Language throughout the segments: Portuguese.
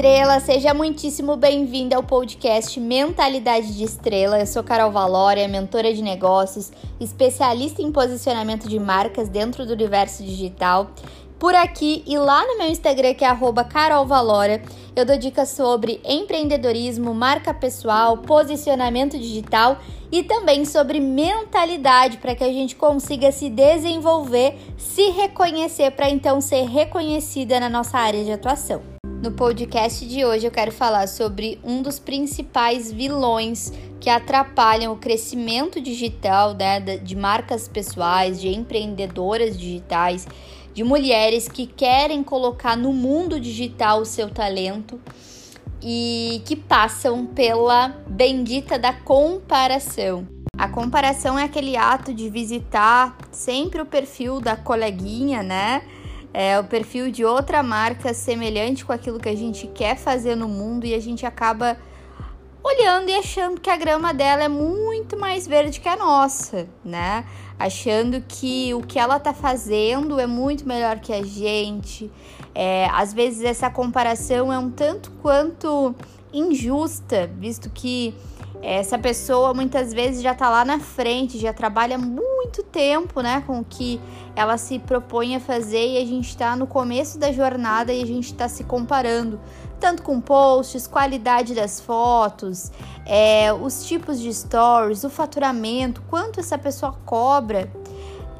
estrela, seja muitíssimo bem-vinda ao podcast Mentalidade de Estrela. Eu sou Carol Valória, mentora de negócios, especialista em posicionamento de marcas dentro do universo digital. Por aqui e lá no meu Instagram, que é carolvalória, eu dou dicas sobre empreendedorismo, marca pessoal, posicionamento digital e também sobre mentalidade para que a gente consiga se desenvolver, se reconhecer para então ser reconhecida na nossa área de atuação. No podcast de hoje eu quero falar sobre um dos principais vilões que atrapalham o crescimento digital né, de marcas pessoais, de empreendedoras digitais, de mulheres que querem colocar no mundo digital o seu talento e que passam pela bendita da comparação. A comparação é aquele ato de visitar sempre o perfil da coleguinha, né? É, o perfil de outra marca semelhante com aquilo que a gente quer fazer no mundo e a gente acaba olhando e achando que a grama dela é muito mais verde que a nossa, né? Achando que o que ela tá fazendo é muito melhor que a gente. É, às vezes essa comparação é um tanto quanto injusta, visto que essa pessoa muitas vezes já tá lá na frente, já trabalha muito tempo, né, com o que ela se propõe a fazer e a gente está no começo da jornada e a gente está se comparando, tanto com posts, qualidade das fotos, é, os tipos de stories, o faturamento, quanto essa pessoa cobra.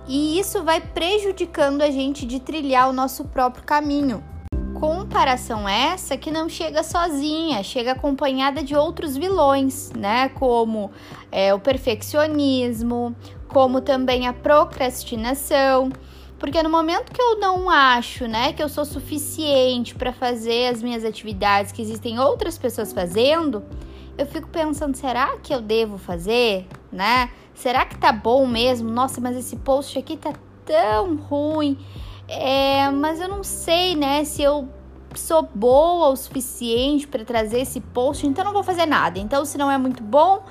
E isso vai prejudicando a gente de trilhar o nosso próprio caminho. Comparação essa que não chega sozinha, chega acompanhada de outros vilões, né? Como é, o perfeccionismo, como também a procrastinação. Porque no momento que eu não acho, né, que eu sou suficiente para fazer as minhas atividades, que existem outras pessoas fazendo, eu fico pensando, será que eu devo fazer, né? Será que tá bom mesmo? Nossa, mas esse post aqui tá tão ruim. É, mas eu não sei, né, se eu sou boa o suficiente para trazer esse post, então não vou fazer nada. Então, se não é muito bom,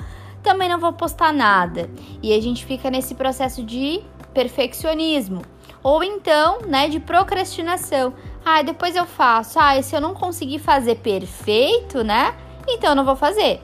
também não vou postar nada. E a gente fica nesse processo de perfeccionismo. Ou então, né, de procrastinação. Ah, depois eu faço. Ah, se eu não conseguir fazer perfeito, né? Então não vou fazer.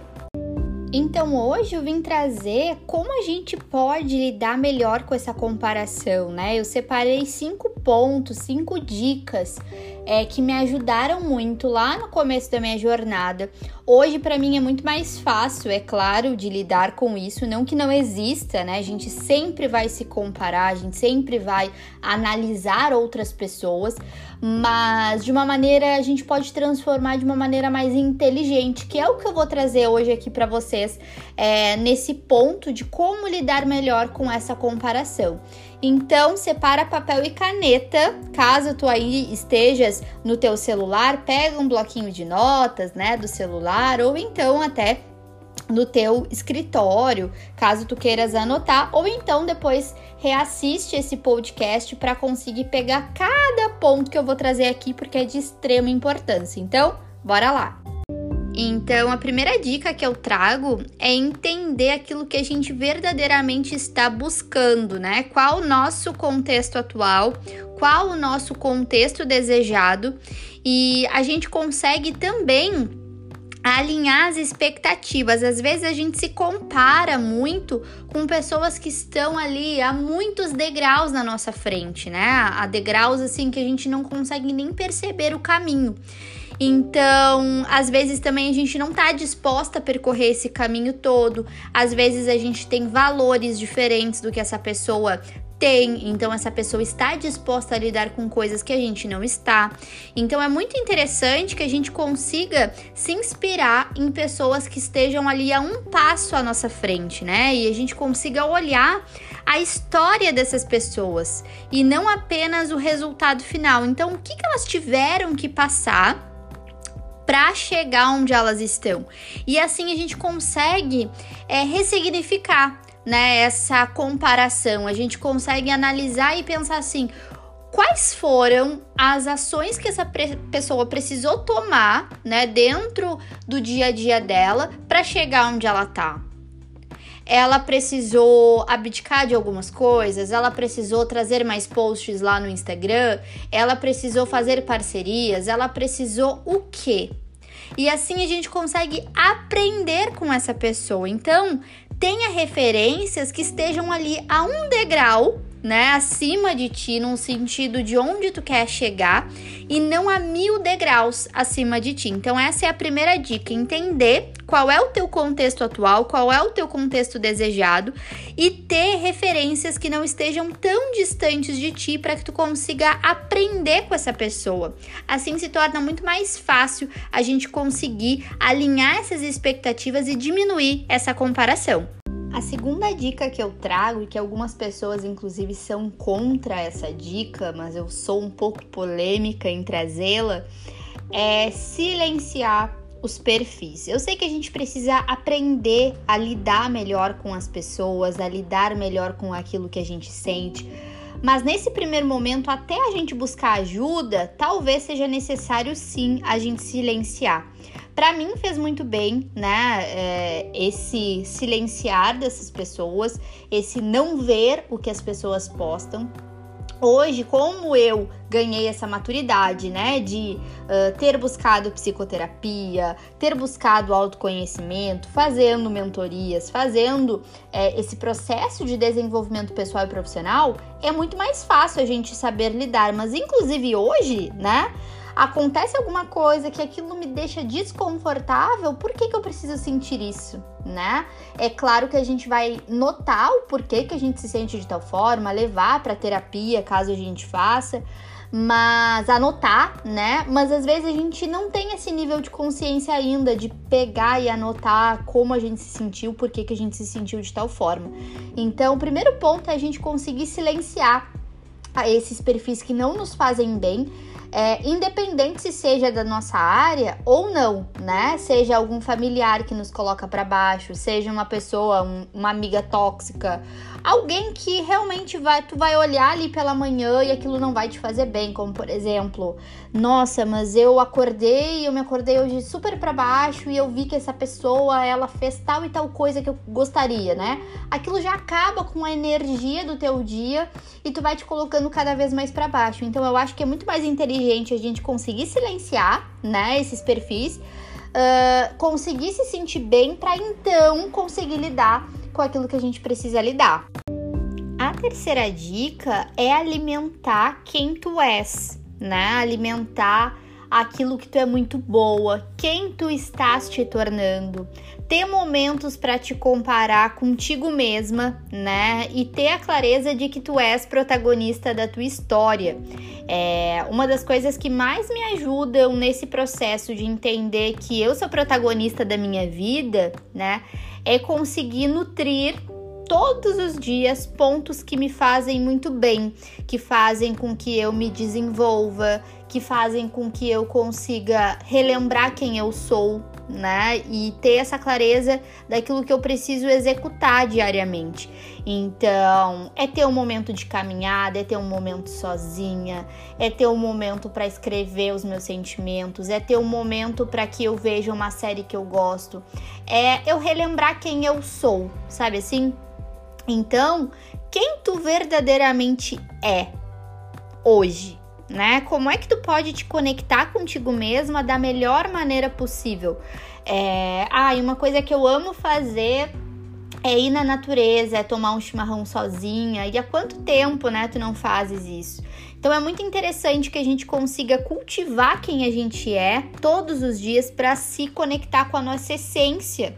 Então hoje eu vim trazer como a gente pode lidar melhor com essa comparação, né? Eu separei cinco pontos, cinco dicas é, que me ajudaram muito lá no começo da minha jornada. Hoje, para mim, é muito mais fácil, é claro, de lidar com isso. Não que não exista, né? A gente sempre vai se comparar, a gente sempre vai analisar outras pessoas, mas de uma maneira a gente pode transformar de uma maneira mais inteligente, que é o que eu vou trazer hoje aqui para vocês é, nesse ponto de como lidar melhor com essa comparação. Então, separa papel e caneta, caso tu aí estejas no teu celular, pega um bloquinho de notas, né, do celular ou então até no teu escritório, caso tu queiras anotar, ou então depois reassiste esse podcast para conseguir pegar cada ponto que eu vou trazer aqui porque é de extrema importância. Então, bora lá. Então, a primeira dica que eu trago é entender aquilo que a gente verdadeiramente está buscando, né? Qual o nosso contexto atual, qual o nosso contexto desejado, e a gente consegue também alinhar as expectativas. Às vezes a gente se compara muito com pessoas que estão ali a muitos degraus na nossa frente, né? A degraus assim que a gente não consegue nem perceber o caminho. Então, às vezes também a gente não está disposta a percorrer esse caminho todo. Às vezes a gente tem valores diferentes do que essa pessoa tem, então essa pessoa está disposta a lidar com coisas que a gente não está. Então é muito interessante que a gente consiga se inspirar em pessoas que estejam ali a um passo à nossa frente, né? E a gente consiga olhar a história dessas pessoas e não apenas o resultado final. Então, o que, que elas tiveram que passar? Para chegar onde elas estão. E assim a gente consegue é, ressignificar né, essa comparação. A gente consegue analisar e pensar assim: quais foram as ações que essa pessoa precisou tomar, né, dentro do dia a dia dela para chegar onde ela tá? Ela precisou abdicar de algumas coisas, ela precisou trazer mais posts lá no Instagram, ela precisou fazer parcerias, ela precisou o quê? e assim a gente consegue aprender com essa pessoa. Então, tenha referências que estejam ali a um degrau né, acima de ti, num sentido de onde tu quer chegar e não a mil degraus acima de ti. Então, essa é a primeira dica: entender qual é o teu contexto atual, qual é o teu contexto desejado e ter referências que não estejam tão distantes de ti para que tu consiga aprender com essa pessoa. Assim se torna muito mais fácil a gente conseguir alinhar essas expectativas e diminuir essa comparação. A segunda dica que eu trago, e que algumas pessoas inclusive são contra essa dica, mas eu sou um pouco polêmica em trazê-la, é silenciar os perfis. Eu sei que a gente precisa aprender a lidar melhor com as pessoas, a lidar melhor com aquilo que a gente sente. Mas nesse primeiro momento, até a gente buscar ajuda, talvez seja necessário sim a gente silenciar. Para mim fez muito bem, né? É, esse silenciar dessas pessoas, esse não ver o que as pessoas postam. Hoje, como eu ganhei essa maturidade, né, de uh, ter buscado psicoterapia, ter buscado autoconhecimento, fazendo mentorias, fazendo é, esse processo de desenvolvimento pessoal e profissional, é muito mais fácil a gente saber lidar. Mas, inclusive hoje, né, acontece alguma coisa que aquilo me deixa desconfortável, por que, que eu preciso sentir isso, né? É claro que a gente vai notar o porquê que a gente se sente de tal forma, levar para terapia caso a gente faça, mas anotar, né? Mas às vezes a gente não tem esse nível de consciência ainda de pegar e anotar como a gente se sentiu, por que, que a gente se sentiu de tal forma. Então, o primeiro ponto é a gente conseguir silenciar esses perfis que não nos fazem bem é, independente se seja da nossa área ou não, né? Seja algum familiar que nos coloca para baixo, seja uma pessoa, um, uma amiga tóxica, alguém que realmente vai, tu vai olhar ali pela manhã e aquilo não vai te fazer bem, como por exemplo, nossa, mas eu acordei, eu me acordei hoje super para baixo e eu vi que essa pessoa ela fez tal e tal coisa que eu gostaria, né? Aquilo já acaba com a energia do teu dia e tu vai te colocando cada vez mais para baixo. Então eu acho que é muito mais inteligente inteligente a gente conseguir silenciar, né, esses perfis, uh, conseguir se sentir bem para então conseguir lidar com aquilo que a gente precisa lidar. A terceira dica é alimentar quem tu és, né? Alimentar aquilo que tu é muito boa, quem tu estás te tornando. Ter momentos para te comparar contigo mesma, né? E ter a clareza de que tu és protagonista da tua história. É uma das coisas que mais me ajudam nesse processo de entender que eu sou protagonista da minha vida, né? É conseguir nutrir todos os dias pontos que me fazem muito bem, que fazem com que eu me desenvolva, que fazem com que eu consiga relembrar quem eu sou, né? E ter essa clareza daquilo que eu preciso executar diariamente. Então, é ter um momento de caminhada, é ter um momento sozinha, é ter um momento para escrever os meus sentimentos, é ter um momento para que eu veja uma série que eu gosto, é eu relembrar quem eu sou, sabe assim? Então, quem tu verdadeiramente é hoje, né? Como é que tu pode te conectar contigo mesma da melhor maneira possível? É... Ah, e uma coisa que eu amo fazer é ir na natureza, é tomar um chimarrão sozinha. E há quanto tempo, né, tu não fazes isso? Então é muito interessante que a gente consiga cultivar quem a gente é todos os dias para se conectar com a nossa essência.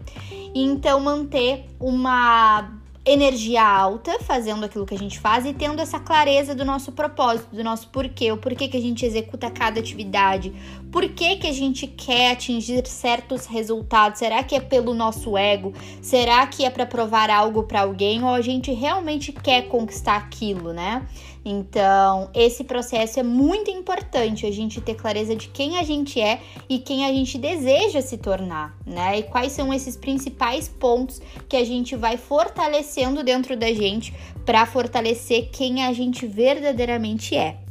E então manter uma energia alta, fazendo aquilo que a gente faz e tendo essa clareza do nosso propósito, do nosso porquê, o porquê que a gente executa cada atividade, por que, que a gente quer atingir certos resultados. Será que é pelo nosso ego? Será que é para provar algo para alguém ou a gente realmente quer conquistar aquilo, né? Então, esse processo é muito importante a gente ter clareza de quem a gente é e quem a gente deseja se tornar, né? E quais são esses principais pontos que a gente vai fortalecendo dentro da gente para fortalecer quem a gente verdadeiramente é.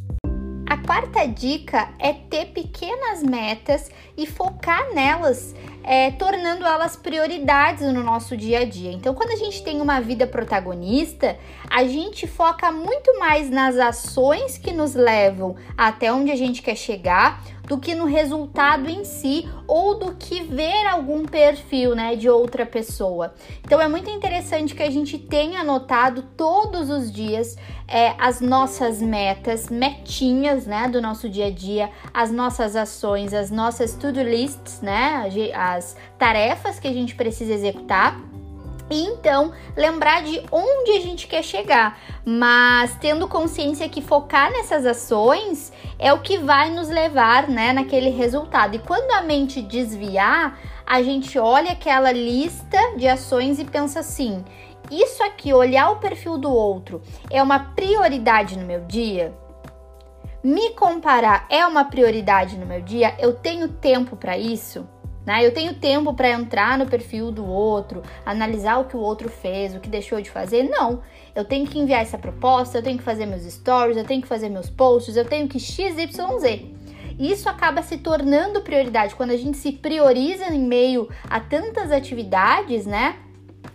A quarta dica é ter pequenas metas e focar nelas, é, tornando elas prioridades no nosso dia a dia. Então, quando a gente tem uma vida protagonista, a gente foca muito mais nas ações que nos levam até onde a gente quer chegar do que no resultado em si ou do que ver algum perfil, né, de outra pessoa. Então é muito interessante que a gente tenha anotado todos os dias é, as nossas metas, metinhas, né, do nosso dia a dia, as nossas ações, as nossas to-do lists, né, as tarefas que a gente precisa executar e então lembrar de onde a gente quer chegar, mas tendo consciência que focar nessas ações é o que vai nos levar, né, naquele resultado. E quando a mente desviar, a gente olha aquela lista de ações e pensa assim: isso aqui, olhar o perfil do outro, é uma prioridade no meu dia? Me comparar é uma prioridade no meu dia? Eu tenho tempo para isso? Né? Eu tenho tempo para entrar no perfil do outro, analisar o que o outro fez, o que deixou de fazer? Não. Eu tenho que enviar essa proposta, eu tenho que fazer meus stories, eu tenho que fazer meus posts, eu tenho que XYZ. Isso acaba se tornando prioridade. Quando a gente se prioriza em meio a tantas atividades, né?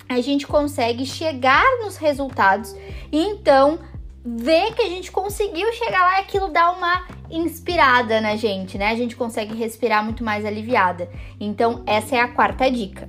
A gente consegue chegar nos resultados e então ver que a gente conseguiu chegar lá e aquilo dá uma inspirada na gente, né? A gente consegue respirar muito mais aliviada. Então, essa é a quarta dica.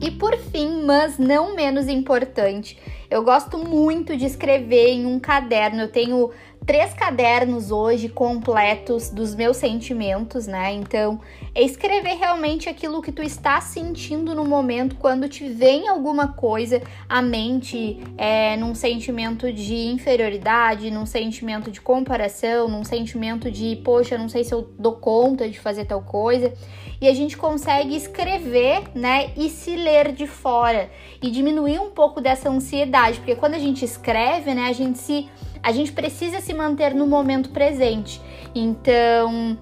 E por fim, mas não menos importante, eu gosto muito de escrever em um caderno. Eu tenho três cadernos hoje completos dos meus sentimentos, né? Então, é escrever realmente aquilo que tu está sentindo no momento quando te vem alguma coisa à mente, é, num sentimento de inferioridade, num sentimento de comparação, num sentimento de, poxa, não sei se eu dou conta de fazer tal coisa. E a gente consegue escrever, né, e se ler de fora e diminuir um pouco dessa ansiedade, porque quando a gente escreve, né, a gente se a gente precisa se manter no momento presente. Então,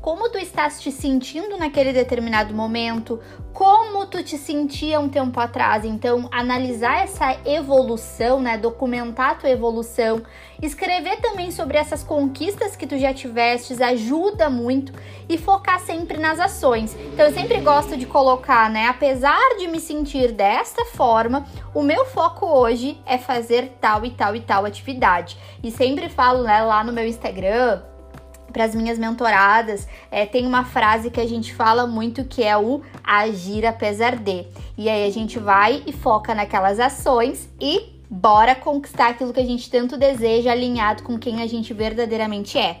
como tu estás te sentindo naquele determinado momento, como tu te sentia um tempo atrás. Então, analisar essa evolução, né, documentar a tua evolução, escrever também sobre essas conquistas que tu já tivestes ajuda muito e focar sempre nas ações. Então, eu sempre gosto de colocar, né, apesar de me sentir desta forma, o meu foco hoje é fazer tal e tal e tal atividade. E sempre falo, né, lá no meu Instagram, para as minhas mentoradas, é, tem uma frase que a gente fala muito que é o agir apesar de. E aí a gente vai e foca naquelas ações e bora conquistar aquilo que a gente tanto deseja, alinhado com quem a gente verdadeiramente é.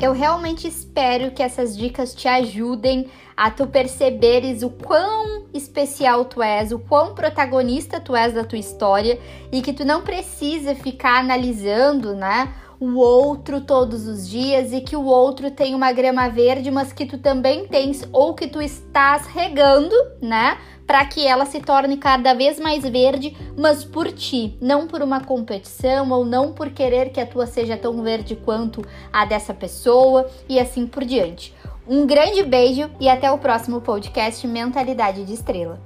Eu realmente espero que essas dicas te ajudem a tu perceberes o quão especial tu és, o quão protagonista tu és da tua história e que tu não precisa ficar analisando, né? O outro todos os dias e que o outro tem uma grama verde, mas que tu também tens ou que tu estás regando, né? Para que ela se torne cada vez mais verde, mas por ti, não por uma competição ou não por querer que a tua seja tão verde quanto a dessa pessoa e assim por diante. Um grande beijo e até o próximo podcast Mentalidade de Estrela.